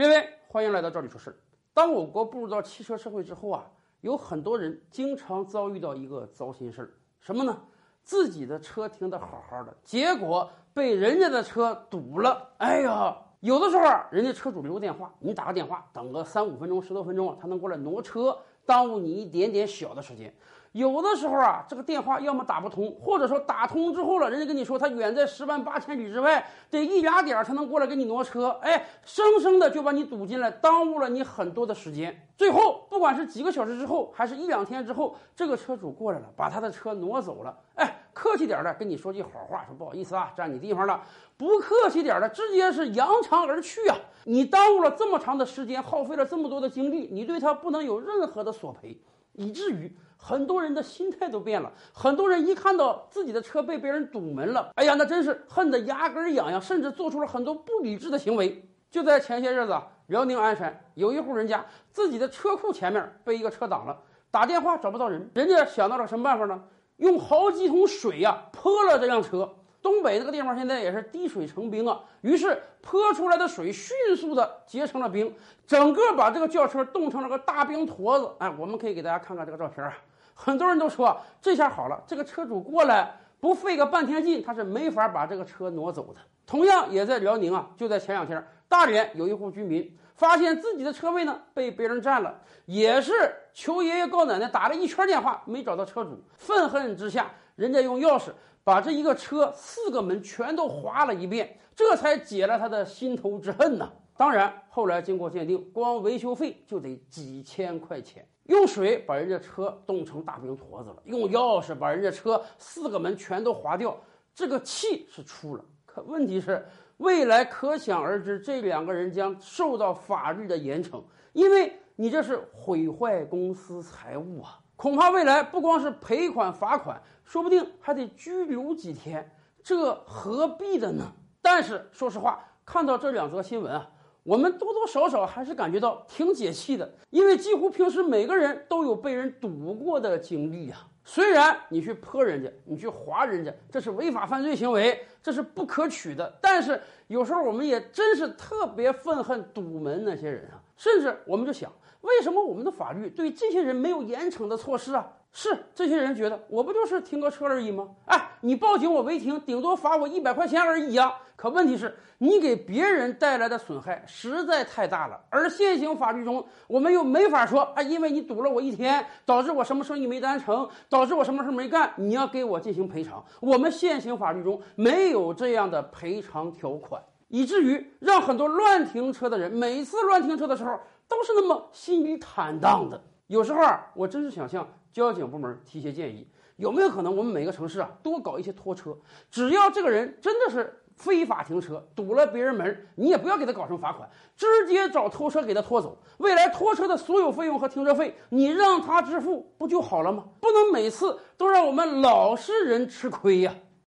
列位，欢迎来到这里说事儿。当我国步入到汽车社会之后啊，有很多人经常遭遇到一个糟心事儿，什么呢？自己的车停得好好的，结果被人家的车堵了。哎呀，有的时候，人家车主留个电话，你打个电话，等个三五分钟、十多分钟啊，他能过来挪车，耽误你一点点小的时间。有的时候啊，这个电话要么打不通，或者说打通之后了，人家跟你说他远在十万八千里之外，得一俩点儿才能过来给你挪车，哎，生生的就把你堵进来，耽误了你很多的时间。最后，不管是几个小时之后，还是一两天之后，这个车主过来了，把他的车挪走了，哎，客气点的跟你说句好话，说不好意思啊，占你地方了；不客气点的，直接是扬长而去啊！你耽误了这么长的时间，耗费了这么多的精力，你对他不能有任何的索赔，以至于。很多人的心态都变了，很多人一看到自己的车被别人堵门了，哎呀，那真是恨得牙根痒痒，甚至做出了很多不理智的行为。就在前些日子，辽宁鞍山有一户人家自己的车库前面被一个车挡了，打电话找不到人，人家想到了什么办法呢？用好几桶水呀泼了这辆车。东北这个地方现在也是滴水成冰啊，于是泼出来的水迅速的结成了冰，整个把这个轿车冻成了个大冰坨子。哎，我们可以给大家看看这个照片啊。很多人都说这下好了，这个车主过来不费个半天劲，他是没法把这个车挪走的。同样也在辽宁啊，就在前两天，大连有一户居民发现自己的车位呢被别人占了，也是求爷爷告奶奶打了一圈电话没找到车主，愤恨之下，人家用钥匙把这一个车四个门全都划了一遍，这才解了他的心头之恨呐。当然后来经过鉴定，光维修费就得几千块钱。用水把人家车冻成大冰坨子了，用钥匙把人家车四个门全都划掉，这个气是出了。可问题是，未来可想而知，这两个人将受到法律的严惩，因为你这是毁坏公司财物啊！恐怕未来不光是赔款罚款，说不定还得拘留几天，这何必的呢？但是说实话，看到这两则新闻啊。我们多多少少还是感觉到挺解气的，因为几乎平时每个人都有被人堵过的经历啊。虽然你去泼人家，你去划人家，这是违法犯罪行为，这是不可取的。但是有时候我们也真是特别愤恨堵门那些人啊，甚至我们就想，为什么我们的法律对这些人没有严惩的措施啊？是这些人觉得我不就是停个车而已吗？哎，你报警我违停，顶多罚我一百块钱而已呀。可问题是，你给别人带来的损害实在太大了。而现行法律中，我们又没法说啊，因为你堵了我一天，导致我什么生意没谈成，导致我什么事没干，你要给我进行赔偿。我们现行法律中没有这样的赔偿条款，以至于让很多乱停车的人每次乱停车的时候都是那么心里坦荡的。有时候啊，我真是想向。交警部门提些建议，有没有可能我们每个城市啊多搞一些拖车？只要这个人真的是非法停车，堵了别人门，你也不要给他搞成罚款，直接找拖车给他拖走。未来拖车的所有费用和停车费，你让他支付不就好了吗？不能每次都让我们老实人吃亏呀。